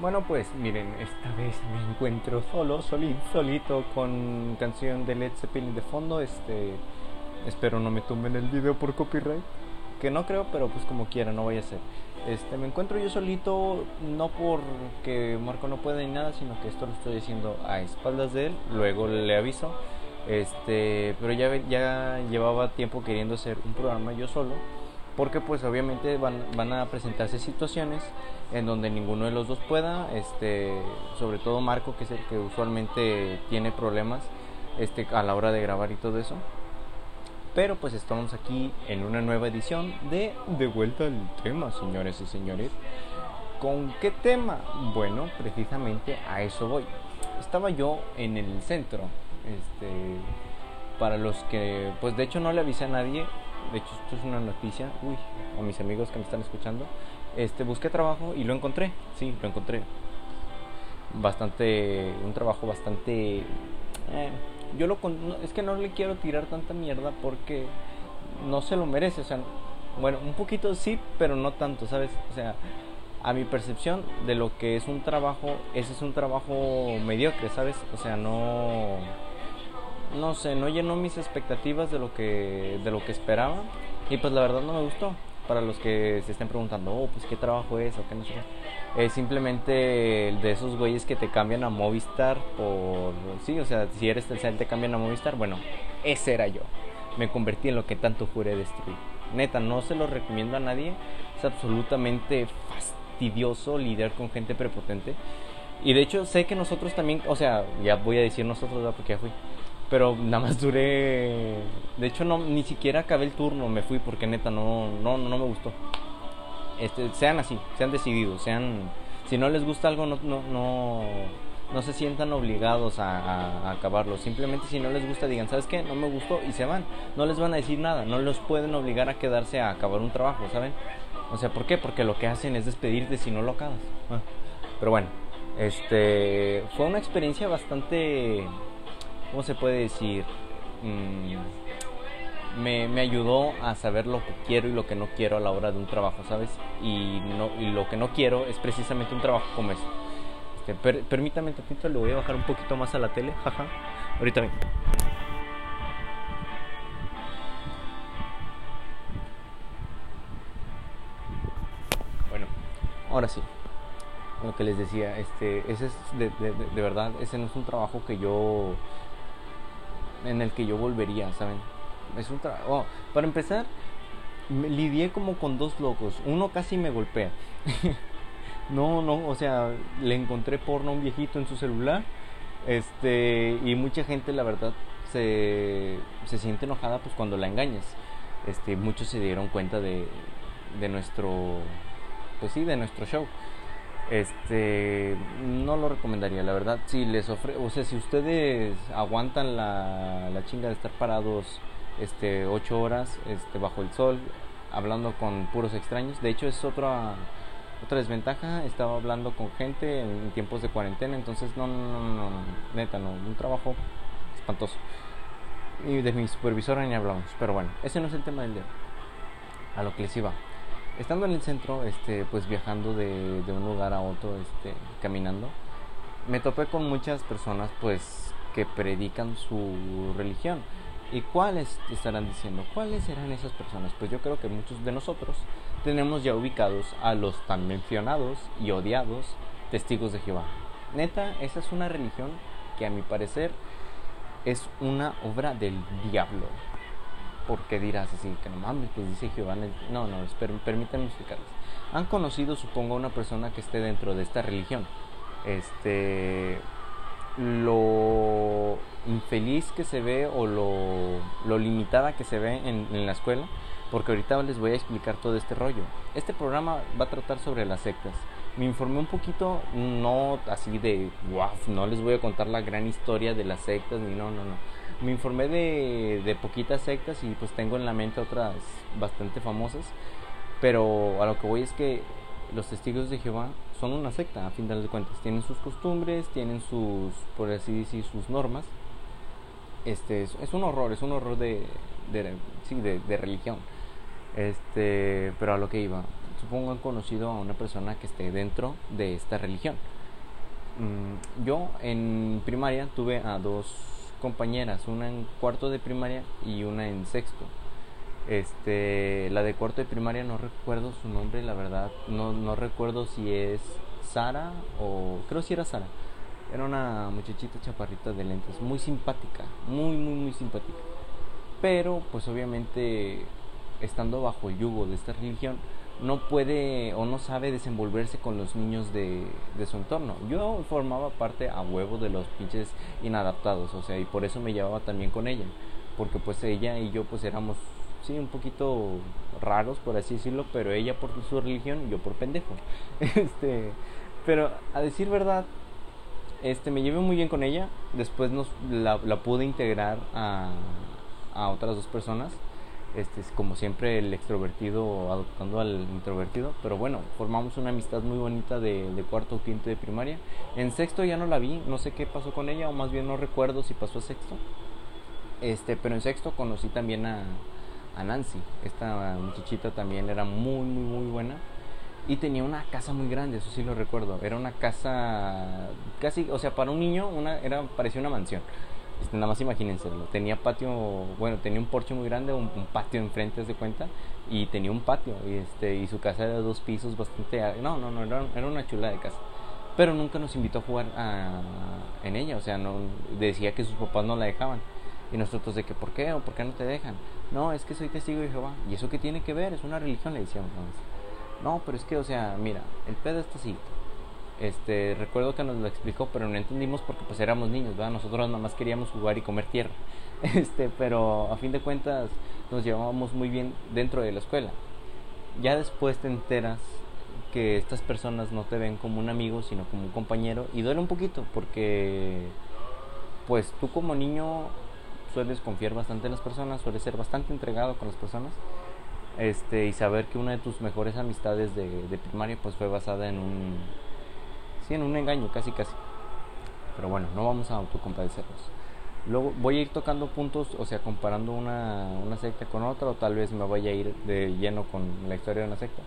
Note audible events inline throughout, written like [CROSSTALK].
Bueno, pues miren, esta vez me encuentro solo, solito, solito, con canción de Led Zeppelin de fondo. Este, espero no me tumben el video por copyright, que no creo, pero pues como quiera, no vaya a ser. Este, me encuentro yo solito, no porque Marco no puede ni nada, sino que esto lo estoy diciendo a espaldas de él. Luego le aviso. Este, pero ya, ya llevaba tiempo queriendo hacer un programa yo solo porque pues obviamente van, van, a presentarse situaciones en donde ninguno de los dos pueda, este, sobre todo Marco que es el que usualmente tiene problemas este, a la hora de grabar y todo eso. Pero pues estamos aquí en una nueva edición de De vuelta al tema, señores y señores. ¿Con qué tema? Bueno, precisamente a eso voy. Estaba yo en el centro, este, para los que, pues de hecho no le avisé a nadie, de hecho esto es una noticia, uy, a mis amigos que me están escuchando, este, busqué trabajo y lo encontré, sí, lo encontré. Bastante, un trabajo bastante... Eh, yo lo es que no le quiero tirar tanta mierda porque no se lo merece, o sea, bueno, un poquito sí, pero no tanto, ¿sabes? O sea, a mi percepción de lo que es un trabajo, ese es un trabajo mediocre, ¿sabes? O sea, no no sé, no llenó mis expectativas de lo que de lo que esperaba y pues la verdad no me gustó. Para los que se estén preguntando, oh, pues qué trabajo es o qué no sé. Es simplemente de esos güeyes que te cambian a Movistar por sí, o sea, si eres Telcel te cambian a Movistar, bueno, ese era yo. Me convertí en lo que tanto juré destruir. Neta, no se lo recomiendo a nadie. Es absolutamente fastidioso lidiar con gente prepotente. Y de hecho sé que nosotros también, o sea, ya voy a decir nosotros, porque ya fui pero nada más duré de hecho no ni siquiera acabé el turno me fui porque neta no no no me gustó. Este sean así sean decididos sean si no les gusta algo no no no, no se sientan obligados a, acabarlo. Simplemente si no les gusta digan sabes qué no me gustó y se van. No les van a decir nada no los pueden obligar a quedarse a acabar un trabajo saben o sea por qué porque lo que hacen es despedirte si no lo acabas. Ah, pero bueno este fue una experiencia bastante ¿cómo se puede decir? Mm, me, me, ayudó a saber lo que quiero y lo que no quiero a la hora de un trabajo, ¿sabes? Y, no, y lo que no quiero es precisamente un trabajo como ese. Este, permítame un tantito, le voy a bajar un poquito más a la tele, jaja. Ahorita vengo. Bueno, ahora sí lo que les decía, este, ese es de, de, verdad, ese no es un trabajo que yo en el que yo volvería, ¿saben? Es un trabajo. Oh, para empezar, lidié como con dos locos. Uno casi me golpea. [LAUGHS] no, no, o sea, le encontré porno a un viejito en su celular. Este, y mucha gente, la verdad, se, se siente enojada pues cuando la engañas. Este, muchos se dieron cuenta de, de nuestro, pues sí, de nuestro show este no lo recomendaría la verdad. Si les ofre o sea si ustedes aguantan la, la chinga de estar parados este ocho horas este bajo el sol hablando con puros extraños de hecho es otra otra desventaja. Estaba hablando con gente en tiempos de cuarentena entonces no no no, no neta no un trabajo espantoso. Y de mi supervisora ni hablamos pero bueno ese no es el tema del día. A lo que les iba estando en el centro, este, pues viajando de, un lugar a otro, este, caminando, me topé con muchas personas, pues, que predican su religión. ¿Y cuáles estarán diciendo? ¿Cuáles serán esas personas? Pues yo creo que muchos de nosotros tenemos ya ubicados a los tan mencionados y odiados testigos de Jehová. Neta, esa es una religión que a mi parecer es una obra del diablo porque dirás así, que no mames, pues dice Jehová. No, no, permítanme explicarles. Han conocido, supongo, a una persona que esté dentro de esta religión. Este. Lo infeliz que se ve o lo, lo limitada que se ve en, en la escuela, porque ahorita les voy a explicar todo este rollo. Este programa va a tratar sobre las sectas. Me informé un poquito, no así de wow, no les voy a contar la gran historia de las sectas, ni no, no, no me informé de, de poquitas sectas y pues tengo en la mente otras bastante famosas. Pero a lo que voy es que los testigos de Jehová son una secta, a fin de cuentas. Tienen sus costumbres, tienen sus, por así decir, sus normas. Este, es, un horror, es un horror de, de, sí, de, de, religión. Este, pero a lo que iba. supongo han conocido a una persona que esté dentro de esta religión. Mm, yo en primaria tuve a dos compañeras, una en cuarto de primaria y una en sexto. Este, la de cuarto de primaria no recuerdo su nombre, la verdad, no, no recuerdo si es Sara o creo si era Sara. Era una muchachita chaparrita de lentes, muy simpática, muy muy muy simpática. Pero pues obviamente estando bajo el yugo de esta religión no puede o no sabe desenvolverse con los niños de, de, su entorno. Yo formaba parte a huevo de los pinches inadaptados, o sea, y por eso me llevaba también con ella, porque pues ella y yo pues éramos, sí, un poquito raros, por así decirlo, pero ella por su religión y yo por pendejo. [LAUGHS] Este, pero a decir verdad, este, me llevé muy bien con ella, después nos, la, la pude integrar a, a otras dos personas este, como siempre el extrovertido adoptando al introvertido, pero bueno, formamos una amistad muy bonita de, cuarto o quinto de primaria. En sexto ya no la vi, no sé qué pasó con ella, o más bien no recuerdo si pasó a sexto. Este, pero en sexto conocí también a, Nancy, esta muchachita también era muy, muy, muy buena. Y tenía una casa muy grande, eso sí lo recuerdo. Era una casa casi, o sea, para un niño una, era, parecía una mansión. Este, nada más imagínense, tenía patio, bueno, tenía un porche muy grande, un, patio enfrente de cuenta, y tenía un patio, y, este, y su casa era de dos pisos bastante... No, no, no, era, era una chula de casa. Pero nunca nos invitó a jugar en ella, o sea, no decía que sus papás no la dejaban. Y nosotros de que, ¿por qué? ¿O por qué no te dejan? No, es que soy testigo de Jehová. ¿Y eso qué tiene que ver? Es una religión, le decíamos. No, pero es que, o sea, mira, el pedo está así este, recuerdo que nos lo explicó, pero no entendimos porque pues éramos niños, ¿verdad? Nosotros nada más queríamos jugar y comer tierra. [LAUGHS] Este, pero a fin de cuentas nos llevábamos muy bien dentro de la escuela. Ya después te enteras que estas personas no te ven como un amigo, sino como un compañero y duele un poquito porque pues tú como niño sueles confiar bastante en las personas, sueles ser bastante entregado con las personas. Este, y saber que una de tus mejores amistades de, de pues fue basada en un Sí, en un engaño, casi casi. Pero bueno, no vamos a autocompadecernos. Luego voy a ir tocando puntos, o sea, comparando una, una secta con otra, o tal vez me vaya a ir de lleno con la historia de una secta,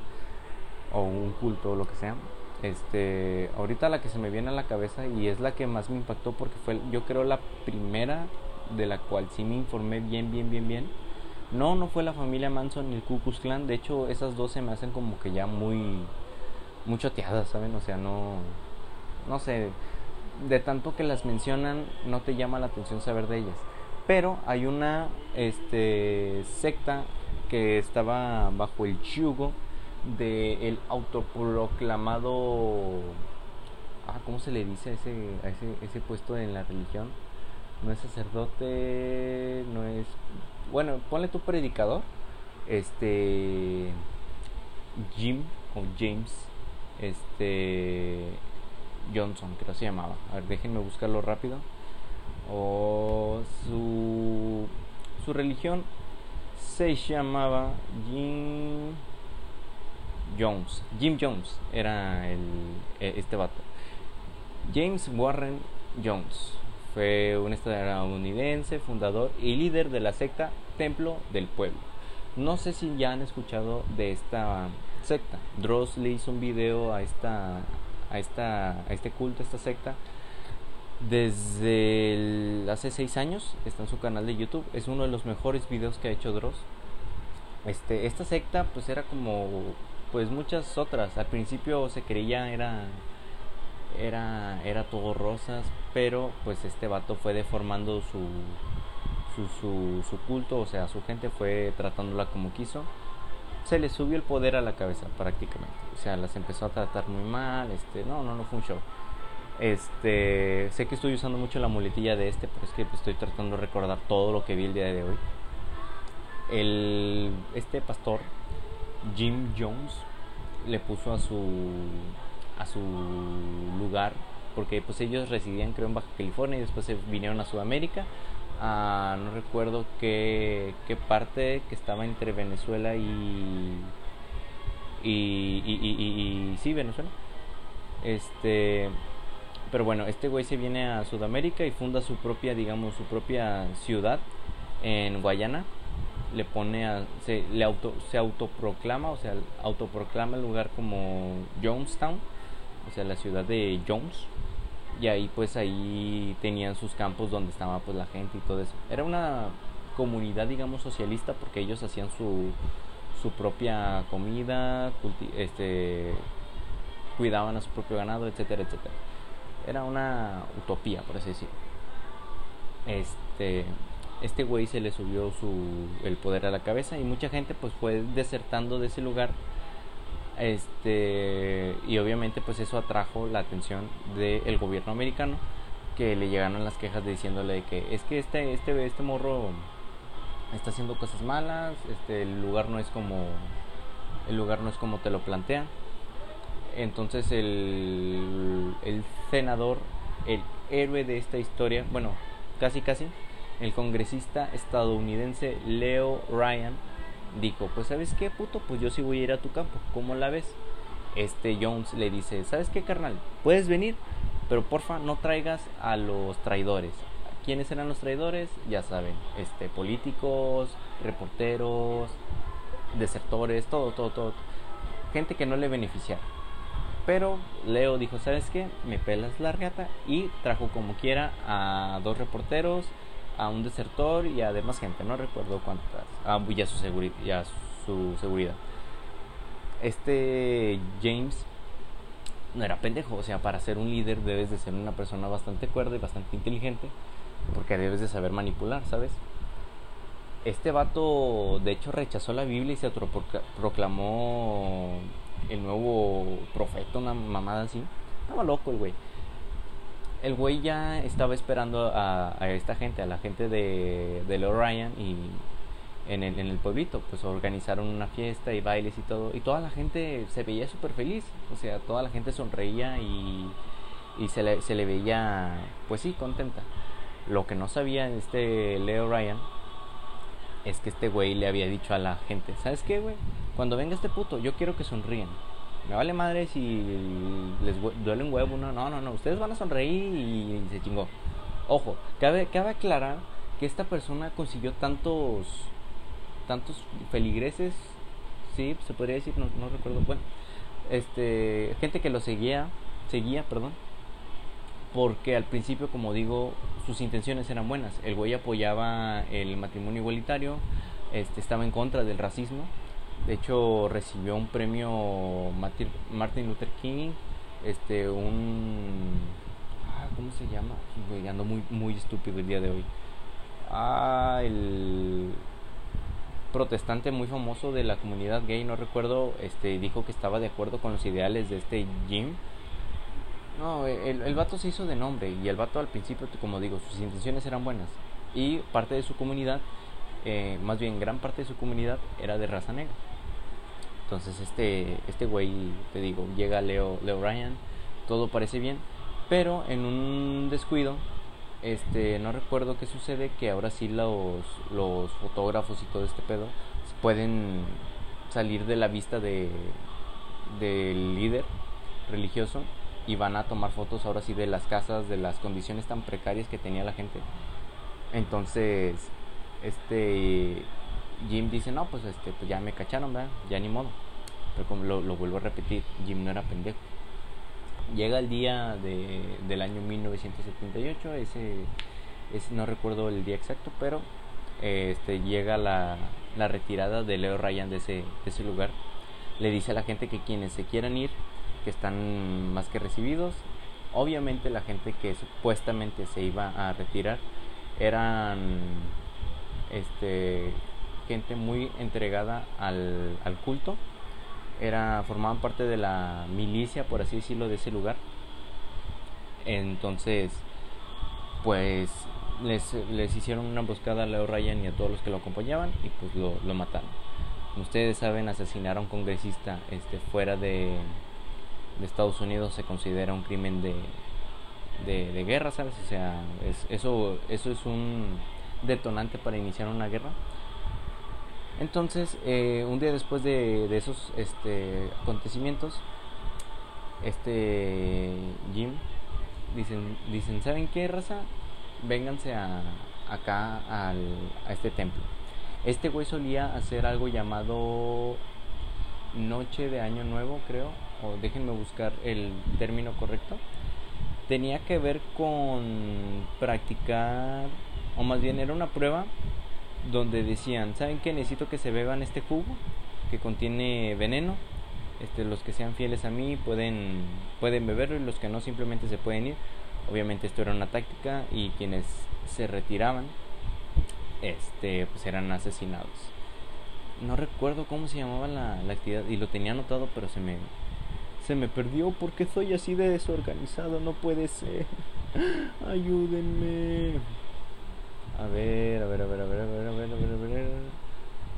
o un culto, o lo que sea. Este, ahorita la que se me viene a la cabeza y es la que más me impactó porque fue, yo creo, la primera de la cual sí me informé bien, bien, bien, bien. No, no fue la familia Manson ni el Ku Klux Klan. De hecho, esas dos se me hacen como que ya muy, muy choteadas, ¿saben? O sea, no, no sé, de tanto que las mencionan, no te llama la atención saber de ellas. Pero hay una este, secta que estaba bajo el yugo del el autoproclamado. Ah, ¿Cómo se le dice a ese, a ese, ese puesto en la religión? No es sacerdote, no es. Bueno, ponle tu predicador. Este. Jim o James. Este Johnson, creo que se llamaba. A ver, déjenme buscarlo rápido. O su, su religión se llamaba Jim Jones. Jim Jones era el, e, este vato. James Warren Jones fue un estadounidense, fundador y líder de la secta Templo del Pueblo. No sé si ya han escuchado de esta secta. Dross le hizo un video a esta a, esta, a este culto, a esta secta, desde hace seis años. Está en su canal de YouTube. Es uno de los mejores videos que ha hecho Dross. Este, esta secta pues era como pues muchas otras. Al principio se creía era era era todo rosas, pero pues este vato fue deformando su, su, su culto, o sea, su gente fue tratándola como quiso se le subió el poder a la cabeza prácticamente. O sea, las empezó a tratar muy mal, este, no, no, no fue un show. Este, sé que estoy usando mucho la muletilla de este, pero es que estoy tratando de recordar todo lo que vi el día de hoy. El, este pastor, Jim Jones, le puso a su, a su lugar, porque pues ellos residían creo en Baja California y después se vinieron a Sudamérica no recuerdo qué, qué parte que estaba entre Venezuela y y, y, y, sí, Venezuela. Este, pero bueno, este güey se viene a Sudamérica y funda su propia, digamos, su propia ciudad en Guayana. le pone a, se, le auto, se autoproclama, o sea, autoproclama el lugar como Jonestown, o sea, la ciudad de Jones. Y ahí pues ahí tenían sus campos donde estaba pues la gente y todo eso. Era una comunidad digamos socialista porque ellos hacían su, su propia comida, este cuidaban a su propio ganado, etcétera, etcétera. Era una utopía, por así decirlo. Este este güey se le subió su, el poder a la cabeza y mucha gente pues fue desertando de ese lugar este y obviamente pues eso atrajo la atención del gobierno americano que le llegaron las quejas diciéndole que es que este este este morro está haciendo cosas malas este el lugar no es como el lugar no es como te lo plantean entonces el el senador el héroe de esta historia bueno casi casi el congresista estadounidense Leo Ryan dijo, pues sabes qué puto, pues yo sí voy a ir a tu campo, ¿cómo la ves? Este Jones le dice, ¿sabes qué carnal? Puedes venir, pero porfa no traigas a los traidores. ¿Quiénes eran los traidores? Ya saben, este políticos, reporteros, desertores, todo, todo, todo. Gente que no le beneficiara. Pero Leo dijo, ¿sabes qué? Me pelas la gata y trajo como quiera a dos reporteros, a un desertor y a demás gente, no recuerdo cuántas, ah, y, a su su seguridad. Este James no era pendejo, o sea, para ser un líder debes de ser una persona bastante cuerda y bastante inteligente, porque debes de saber manipular, ¿sabes? Este vato, de hecho, rechazó la Biblia y se proclamó el nuevo profeta, una mamada así. Estaba loco el güey el güey ya estaba esperando a, esta gente, a la gente de, de Ryan y en el, en el pueblito, pues organizaron una fiesta y bailes y todo, y toda la gente se veía súper feliz, o sea, toda la gente sonreía y, y se, le, se le veía, pues sí, contenta. Lo que no sabía este Leo Ryan es que este güey le había dicho a la gente, ¿sabes qué, güey? Cuando venga este puto, yo quiero que sonríen me vale madre si les duele un huevo, no, no, no, no, ustedes van a sonreír y, se chingó. Ojo, cabe, cabe aclarar que esta persona consiguió tantos, tantos feligreses, sí, se podría decir, no, no recuerdo, bueno, este, gente que lo seguía, seguía, perdón, porque al principio, como digo, sus intenciones eran buenas. El güey apoyaba el matrimonio igualitario, este, estaba en contra del racismo, de hecho, recibió un premio Martin Luther King, este, un... Ah, ¿Cómo se llama? ando muy, muy estúpido el día de hoy. Ah, el protestante muy famoso de la comunidad gay, no recuerdo, este, dijo que estaba de acuerdo con los ideales de este Jim. No, el, el vato se hizo de nombre y el vato al principio, como digo, sus intenciones eran buenas. Y parte de su comunidad, eh, más bien gran parte de su comunidad, era de raza negra. Entonces este, este güey, te digo, llega Leo, Leo Ryan, todo parece bien, pero en un descuido, este, no recuerdo qué sucede, que ahora sí los, los fotógrafos y todo este pedo pueden salir de la vista de del líder religioso y van a tomar fotos ahora sí de las casas, de las condiciones tan precarias que tenía la gente. Entonces, este Jim dice, no, pues este, pues ya me cacharon, ¿verdad? Ya ni modo. Pero como lo, vuelvo a repetir, Jim no era pendejo. Llega el día de, del año 1978, ese, no recuerdo el día exacto, pero este, llega la, la retirada de Leo Ryan de ese, de ese lugar. Le dice a la gente que quienes se quieran ir, que están más que recibidos. Obviamente la gente que supuestamente se iba a retirar eran este gente muy entregada al, al culto. Era, formaban parte de la milicia, por así decirlo, de ese lugar. Entonces, pues les, les hicieron una emboscada a Leo Ryan y a todos los que lo acompañaban y pues lo, lo mataron. Como ustedes saben, asesinar a un congresista este, fuera de, de Estados Unidos se considera un crimen de, de, de guerra, ¿sabes? O sea, es, eso, eso es un detonante para iniciar una guerra. Entonces, eh, un día después de, esos este, acontecimientos, este Jim dicen, dicen, ¿saben qué raza? Vénganse a, acá al, a este templo. Este güey solía hacer algo llamado Noche de Año Nuevo, creo, o déjenme buscar el término correcto. Tenía que ver con practicar, o más bien era una prueba donde decían, ¿saben qué? Necesito que se beban este jugo que contiene veneno. Este, los que sean fieles a mí pueden, pueden beberlo y los que no simplemente se pueden ir. Obviamente esto era una táctica y quienes se retiraban este, pues eran asesinados. No recuerdo cómo se llamaba la, la actividad y lo tenía anotado pero se me, se me perdió porque soy así de desorganizado, no puede ser. [LAUGHS] Ayúdenme. A ver, a ver, a ver, a ver, a ver, a ver, a ver, a ver.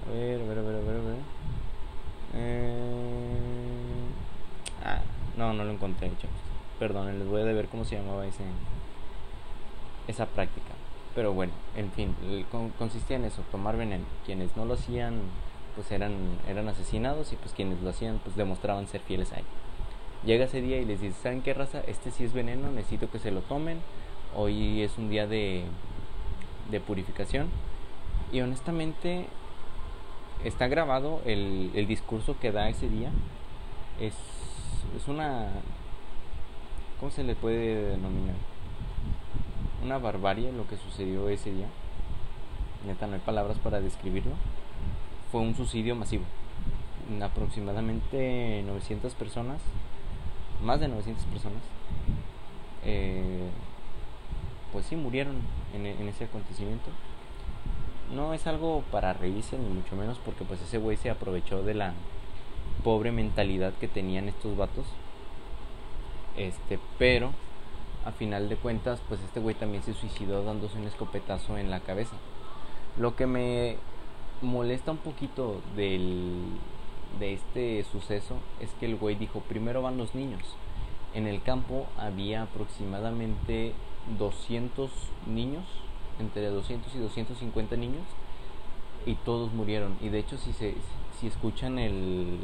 A ver, a ver, a ver, a ver, a ver. Eh... Ah, no, no lo encontré, chavos. Perdón, les voy a ver cómo se llamaba ese esa práctica. Pero bueno, en fin, consistía en eso, tomar veneno. Quienes no lo hacían, pues eran, eran asesinados y pues quienes lo hacían, pues demostraban ser fieles a él. Llega ese día y les dice, ¿saben qué raza? Este sí es veneno, necesito que se lo tomen. Hoy es un día de, de purificación. Y honestamente está grabado el, el discurso que da ese día. Es, es una... ¿Cómo se le puede denominar? Una barbarie lo que sucedió ese día. Neta, no hay palabras para describirlo. Fue un suicidio masivo. Aproximadamente 900 personas más de 900 personas, eh, pues sí murieron en, ese acontecimiento. No es algo para reírse, ni mucho menos, porque pues ese güey se aprovechó de la pobre mentalidad que tenían estos vatos. Este, pero a final de cuentas, pues este güey también se suicidó dándose un escopetazo en la cabeza. Lo que me molesta un poquito del, de este suceso es que el güey dijo, primero van los niños. En el campo había aproximadamente 200 niños, entre 200 y 250 niños, y todos murieron. Y de hecho, si, se, si escuchan el,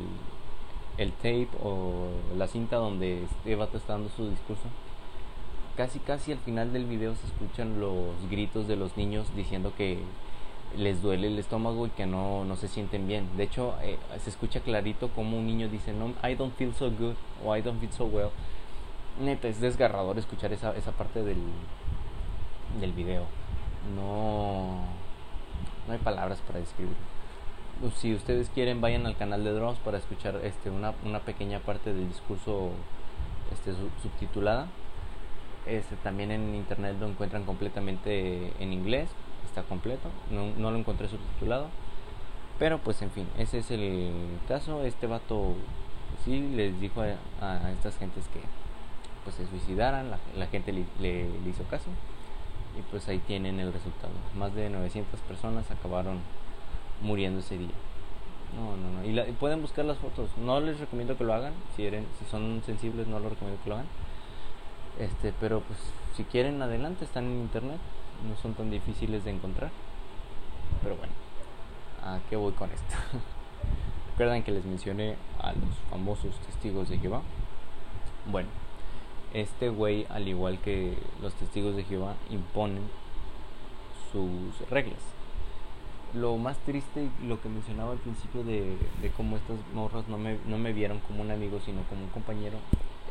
el tape o la cinta donde este vato está dando su discurso, casi casi al final del video se escuchan los gritos de los niños diciendo que les duele el estómago y que no, no se sienten bien. De hecho, eh, se escucha clarito como un niño dice, no, I don't feel so good o I don't feel so well. Neta, es desgarrador escuchar esa, esa parte del, del video. No, no hay palabras para describirlo. Si ustedes quieren, vayan al canal de Drones para escuchar este, una, una pequeña parte del discurso este, subtitulada. Este, también en internet lo encuentran completamente en inglés está completo, no, no, lo encontré subtitulado. Pero pues en fin, ese es el caso. Este vato sí les dijo a, estas gentes que pues se suicidaran, la, gente le, hizo caso y pues ahí tienen el resultado. Más de 900 personas acabaron muriendo ese día. No, no, no. Y, pueden buscar las fotos. No les recomiendo que lo hagan. Si, eran, si son sensibles, no lo recomiendo que lo hagan. Este, pero pues si quieren adelante, están en internet no son tan difíciles de encontrar. Pero bueno, ¿a qué voy con esto? [LAUGHS] Recuerdan que les mencioné a los famosos testigos de Jehová. Bueno, este güey, al igual que los testigos de Jehová, imponen sus reglas. Lo más triste lo que mencionaba al principio de, de cómo estas morras no me, no me vieron como un amigo, sino como un compañero,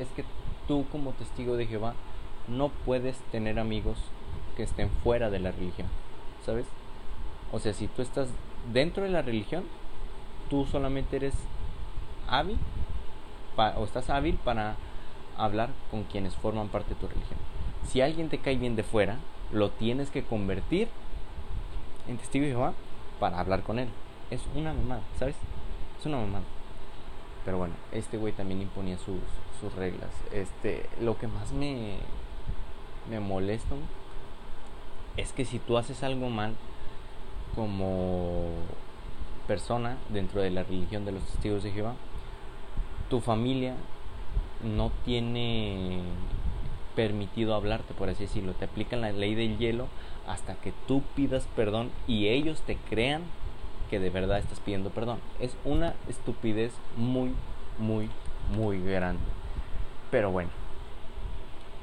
es que tú como testigo de Jehová no puedes tener amigos que estén fuera de la religión, ¿sabes? O sea, si tú estás dentro de la religión, tú solamente eres hábil o estás hábil para hablar con quienes forman parte de tu religión. Si alguien te cae bien de fuera, lo tienes que convertir en testigo de Jehová para hablar con él. Es una mamada, ¿sabes? Es una mamada. Pero bueno, este güey también imponía sus, sus reglas. Este, lo que más me, me molesta es que si tú haces algo mal como persona dentro de la religión de los testigos de Jehová, tu familia no tiene permitido hablarte, por así decirlo. Te aplican la ley del hielo hasta que tú pidas perdón y ellos te crean que de verdad estás pidiendo perdón. Es una estupidez muy, muy, muy grande. Pero bueno,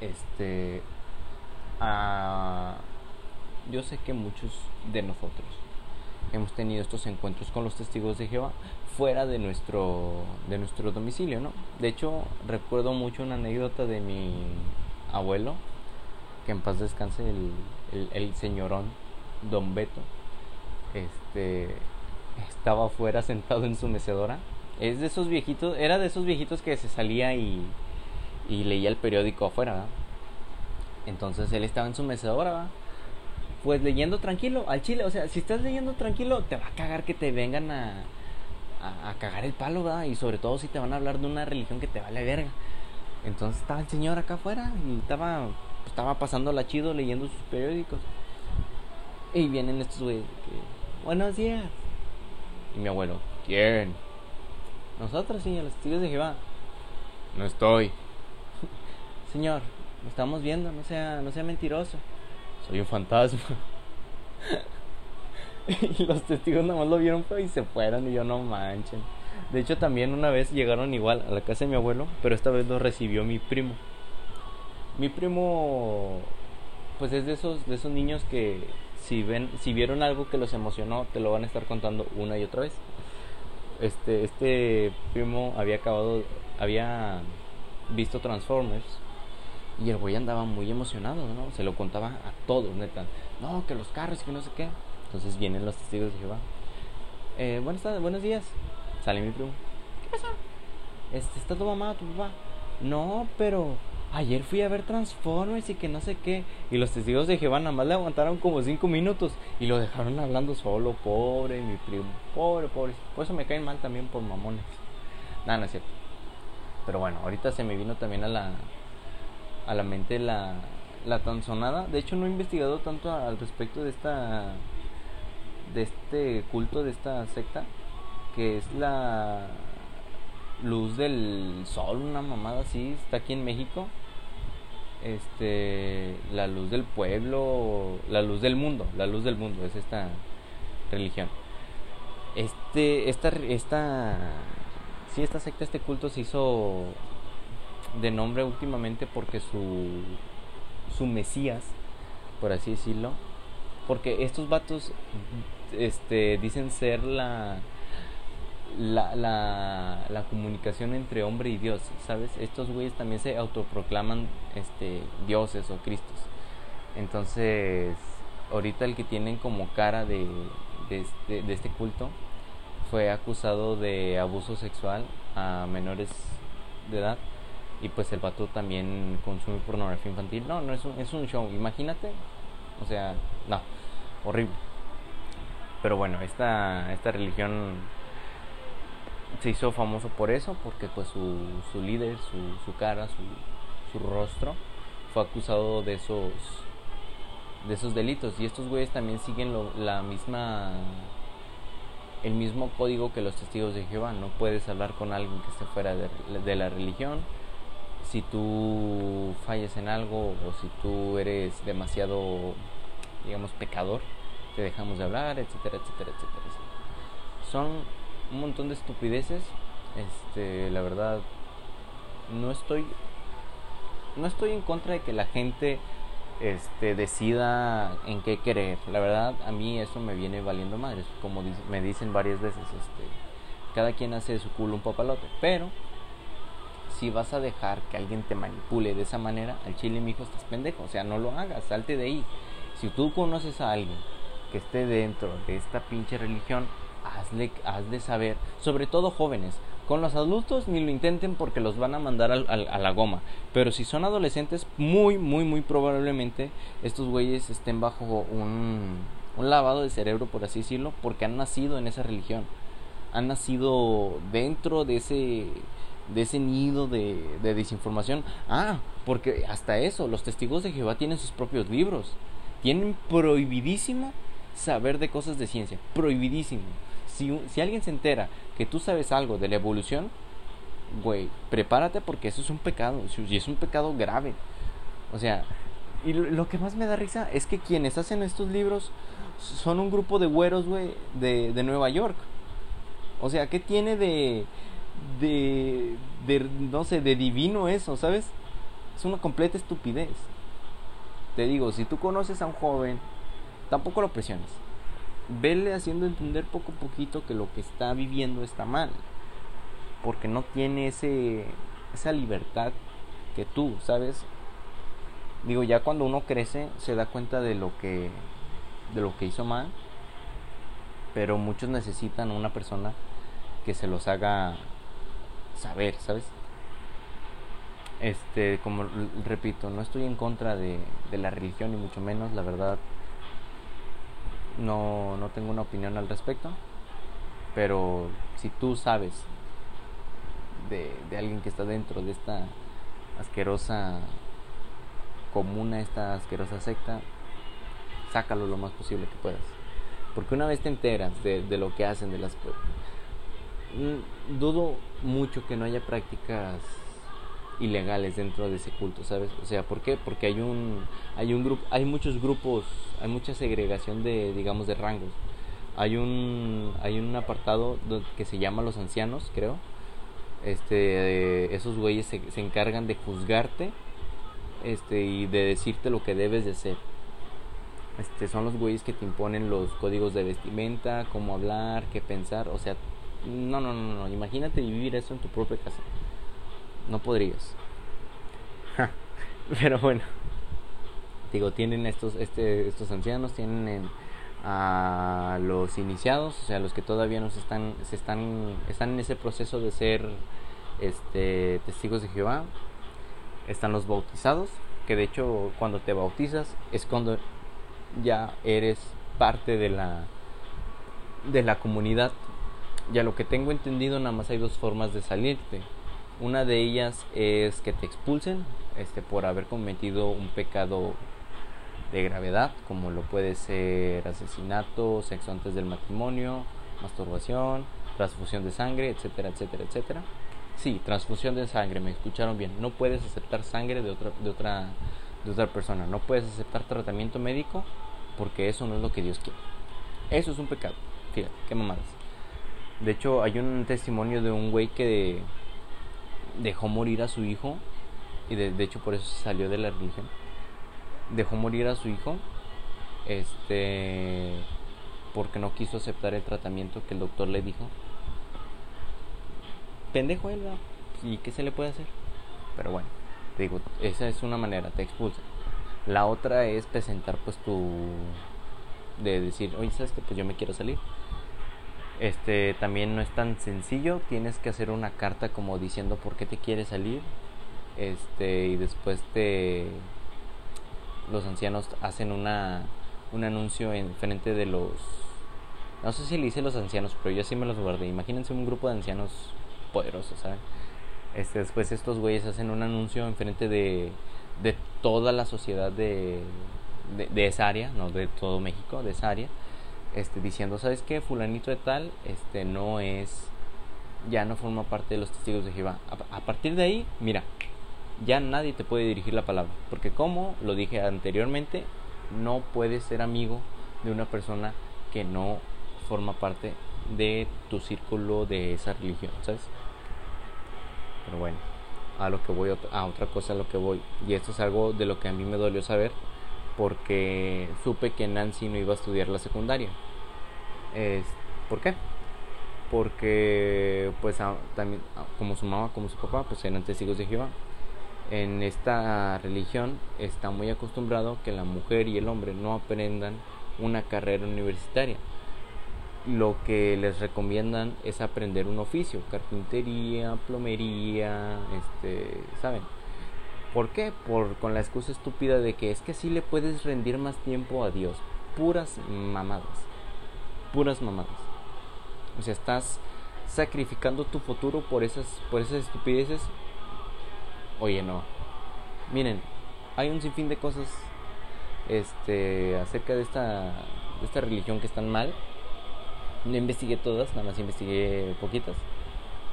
este... Ah, yo sé que muchos de nosotros hemos tenido estos encuentros con los testigos de Jehová fuera de nuestro, de nuestro domicilio, ¿no? De hecho, recuerdo mucho una anécdota de mi abuelo, que en paz descanse el, el, señorón Don Beto. Este estaba afuera sentado en su mecedora. Es de esos viejitos, era de esos viejitos que se salía y, y leía el periódico afuera. ¿verdad? Entonces él estaba en su mecedora, ¿verdad? Pues leyendo tranquilo, al chile. O sea, si estás leyendo tranquilo, te va a cagar que te vengan a, a, cagar el palo, ¿verdad? Y sobre todo si te van a hablar de una religión que te vale verga. Entonces estaba el señor acá afuera y estaba, estaba pasándola chido leyendo sus periódicos. Y vienen estos güeyes buenos días. Y mi abuelo, ¿quién? Nosotros, sí, los testigos de Jehová. No estoy. [LAUGHS] Señor, estamos viendo, no sea, no sea mentiroso. Soy un fantasma. [LAUGHS] y los testigos nada más lo vieron y se fueron y yo no manchen. De hecho también una vez llegaron igual a la casa de mi abuelo, pero esta vez lo recibió mi primo. Mi primo pues es de esos de esos niños que si ven si vieron algo que los emocionó, te lo van a estar contando una y otra vez. Este este primo había acabado había visto Transformers y el güey andaba muy emocionado, ¿no? Se lo contaba a todos, neta. No, que los carros y que no sé qué. Entonces vienen los testigos de Jehová. Eh, buenas tardes, buenos días. Sale mi primo. ¿Qué pasó? Este, ¿Está tu mamá, tu papá? No, pero ayer fui a ver Transformers y que no sé qué. Y los testigos de Jehová nada más le aguantaron como cinco minutos y lo dejaron hablando solo. Pobre mi primo. Pobre, pobre. Por eso me caen mal también por mamones. Nada, no es cierto. Pero bueno, ahorita se me vino también a la, a la mente la, la tan sonada. De hecho, no he investigado tanto al respecto de esta de este culto, de esta secta, que es la luz del sol, una mamada así, está aquí en México. Este, la luz del pueblo, la luz del mundo, la luz del mundo es esta religión. Este, esta, esta, sí, esta secta, este culto se hizo de nombre últimamente porque su, su mesías, por así decirlo, porque estos vatos este, dicen ser la, la, la, la comunicación entre hombre y Dios, ¿sabes? Estos güeyes también se autoproclaman este, dioses o cristos. Entonces, ahorita el que tienen como cara de, de, este, de este culto fue acusado de abuso sexual a menores de edad y pues el vato también consume pornografía infantil. No, no es un, es un show, imagínate. O sea, no, horrible. Pero bueno, esta, esta religión se hizo famoso por eso, porque pues su, su líder, su, su cara, su, su rostro, fue acusado de esos de esos delitos. Y estos güeyes también siguen lo, la misma el mismo código que los testigos de Jehová. No puedes hablar con alguien que esté fuera de, de la religión si tú fallas en algo o si tú eres demasiado, digamos, pecador, te dejamos de hablar, etcétera, etcétera, etcétera. Son un montón de estupideces. Este, la verdad, no estoy, no estoy en contra de que la gente, este, decida en qué querer. La verdad, a mí eso me viene valiendo madres, como me dicen varias veces, este, cada quien hace de su culo un papalote, pero si vas a dejar que alguien te manipule de esa manera, al chile, mi hijo, estás pendejo. O sea, no lo hagas, salte de ahí. Si tú conoces a alguien que esté dentro de esta pinche religión, hazle, hazle saber, sobre todo jóvenes. Con los adultos ni lo intenten porque los van a mandar al, a la goma. Pero si son adolescentes, muy, muy, muy probablemente estos güeyes estén bajo un, un lavado de cerebro, por así decirlo, porque han nacido en esa religión. Han nacido dentro de ese de ese nido de, de, desinformación. Ah, porque hasta eso, los testigos de Jehová tienen sus propios libros. Tienen prohibidísimo saber de cosas de ciencia. Prohibidísimo. Si, si alguien se entera que tú sabes algo de la evolución, güey, prepárate porque eso es un pecado. Y es un pecado grave. O sea, y lo, que más me da risa es que quienes hacen estos libros son un grupo de güeros, güey, de, de Nueva York. O sea, ¿qué tiene de, de, de, no sé, de divino eso, ¿sabes? Es una completa estupidez. Te digo, si tú conoces a un joven, tampoco lo presiones. vele haciendo entender poco a poquito que lo que está viviendo está mal. Porque no tiene ese, esa libertad que tú, ¿sabes? Digo, ya cuando uno crece se da cuenta de lo que de lo que hizo mal, pero muchos necesitan una persona que se los haga saber, ¿sabes? Este, como repito, no estoy en contra de, de la religión ni mucho menos, la verdad no, no tengo una opinión al respecto, pero si tú sabes de, de alguien que está dentro de esta asquerosa comuna, esta asquerosa secta, sácalo lo más posible que puedas. Porque una vez te enteras de, de lo que hacen, de las... Dudo mucho que no haya prácticas ilegales dentro de ese culto, ¿sabes? O sea, ¿por qué? Porque hay un hay un grupo, hay muchos grupos, hay mucha segregación de digamos de rangos. Hay un hay un apartado que se llama los ancianos, creo. Este esos güeyes se, se encargan de juzgarte este y de decirte lo que debes de hacer. Este son los güeyes que te imponen los códigos de vestimenta, cómo hablar, qué pensar, o sea, no, no, no, no, imagínate vivir eso en tu propia casa no podrías. [LAUGHS] Pero bueno, digo, tienen estos, este, estos ancianos, tienen a los iniciados, o sea, los que todavía no se están, se están, están en ese proceso de ser este, testigos de Jehová. Están los bautizados, que de hecho cuando te bautizas es cuando ya eres parte de la de la comunidad. Ya lo que tengo entendido nada más hay dos formas de salirte una de ellas es que te expulsen este, por haber cometido un pecado de gravedad, como lo puede ser asesinato, sexo antes del matrimonio, masturbación, transfusión de sangre, etcétera, etcétera, etcétera. Sí, transfusión de sangre, me escucharon bien. No puedes aceptar sangre de otra, de otra, de otra persona. No puedes aceptar tratamiento médico porque eso no es lo que Dios quiere. Eso es un pecado. Fíjate, qué mamadas. De hecho, hay un testimonio de un güey que dejó morir a su hijo, y de, hecho por eso salió de la religión, dejó morir a su hijo, este, porque no quiso aceptar el tratamiento que el doctor le dijo. Pendejo él, ¿y qué se le puede hacer? Pero bueno, te digo, esa es una manera, te expulsa. La otra es presentar pues tu... de decir, oye, ¿sabes que Pues yo me quiero salir este también no es tan sencillo, tienes que hacer una carta como diciendo por qué te quieres salir. Este y después te los ancianos hacen una un anuncio en frente de los no sé si le hice los ancianos, pero yo sí me los guardé. Imagínense un grupo de ancianos poderosos, ¿saben? Este, después estos güeyes hacen un anuncio en frente de, de toda la sociedad de, de, de esa área, no de todo México, de esa área este, diciendo, ¿sabes qué? Fulanito de tal, este, no es, ya no forma parte de los testigos de Jehová. A, partir de ahí, mira, ya nadie te puede dirigir la palabra, porque como lo dije anteriormente, no puedes ser amigo de una persona que no forma parte de tu círculo de esa religión, ¿sabes? Pero bueno, a lo que voy, a otra cosa a lo que voy, y esto es algo de lo que a mí me dolió saber, porque supe que Nancy no iba a estudiar la secundaria. ¿Por qué? Porque pues también como su mamá como su papá pues eran testigos de Jehová. En esta religión está muy acostumbrado que la mujer y el hombre no aprendan una carrera universitaria. Lo que les recomiendan es aprender un oficio, carpintería, plomería, este, ¿saben? ¿Por qué? Por con la excusa estúpida de que es que así le puedes rendir más tiempo a Dios. Puras mamadas. Puras mamadas. O sea, estás sacrificando tu futuro por esas por esas estupideces. Oye, no. Miren, hay un sinfín de cosas este acerca de esta de esta religión que están mal. No investigué todas, nada más investigué poquitas.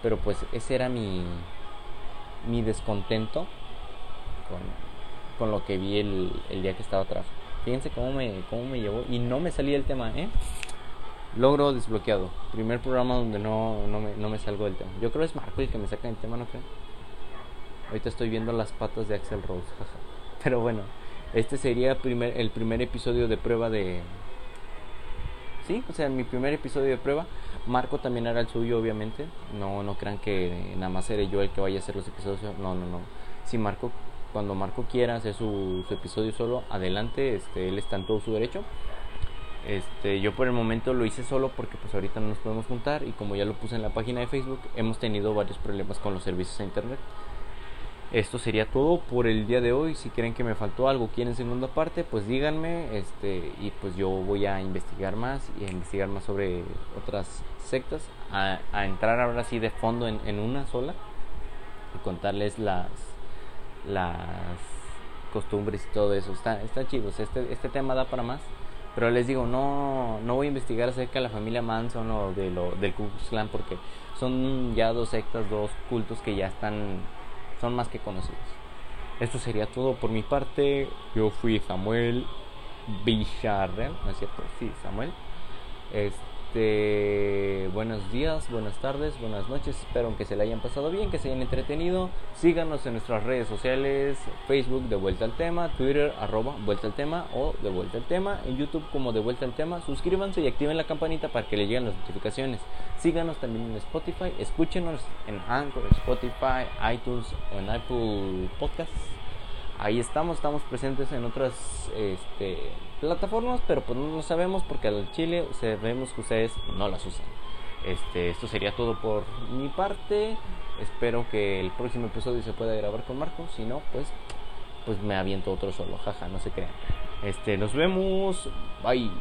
Pero pues ese era mi mi descontento con, lo que vi el, día que estaba atrás. Fíjense cómo me, cómo me llevó y no me salía el tema, ¿eh? Logro desbloqueado. Primer programa donde no, no, me, no me salgo del tema. Yo creo que es Marco el que me saca el tema, ¿no creo? Ahorita estoy viendo las patas de Axel Rose, [LAUGHS] Pero bueno, este sería primer, el primer episodio de prueba de, sí, o sea, mi primer episodio de prueba. Marco también era el suyo, obviamente. No, no crean que nada más seré yo el que vaya a hacer los episodios. No, no, no. Si Marco, cuando Marco quiera hacer su, su episodio solo, adelante, este, él está en todo su derecho. Este, yo por el momento lo hice solo porque pues ahorita no nos podemos juntar y como ya lo puse en la página de Facebook, hemos tenido varios problemas con los servicios a internet. Esto sería todo por el día de hoy. Si creen que me faltó algo, quieren segunda parte, pues díganme. Este, y pues yo voy a investigar más y a investigar más sobre otras sectas. A, entrar ahora sí de fondo en, en, una sola. Y contarles las, las costumbres y todo eso. Está, está chido. Este, este tema da para más. Pero les digo, no, no voy a investigar acerca de la familia Manson o de lo, del Ku Klux porque son ya dos sectas, dos cultos que ya están son más que conocidos. Esto sería todo por mi parte. Yo fui Samuel Villarreal, ¿no es cierto? Sí, Samuel. Este este, buenos días, buenas tardes, buenas noches. Espero que se le hayan pasado bien, que se hayan entretenido. Síganos en nuestras redes sociales: Facebook de Vuelta al Tema, Twitter arroba Vuelta al Tema o de Vuelta al Tema, en YouTube como de Vuelta al Tema. Suscríbanse y activen la campanita para que le lleguen las notificaciones. Síganos también en Spotify, escúchenos en Anchor, Spotify, iTunes o en Apple Podcasts. Ahí estamos, estamos presentes en otras este, plataformas, pero pues no lo sabemos porque al Chile sabemos que ustedes no las usan. Este, esto sería todo por mi parte. Espero que el próximo episodio se pueda grabar con Marco. Si no, pues, pues me aviento otro solo. Jaja, no se crean. Este, nos vemos. Bye.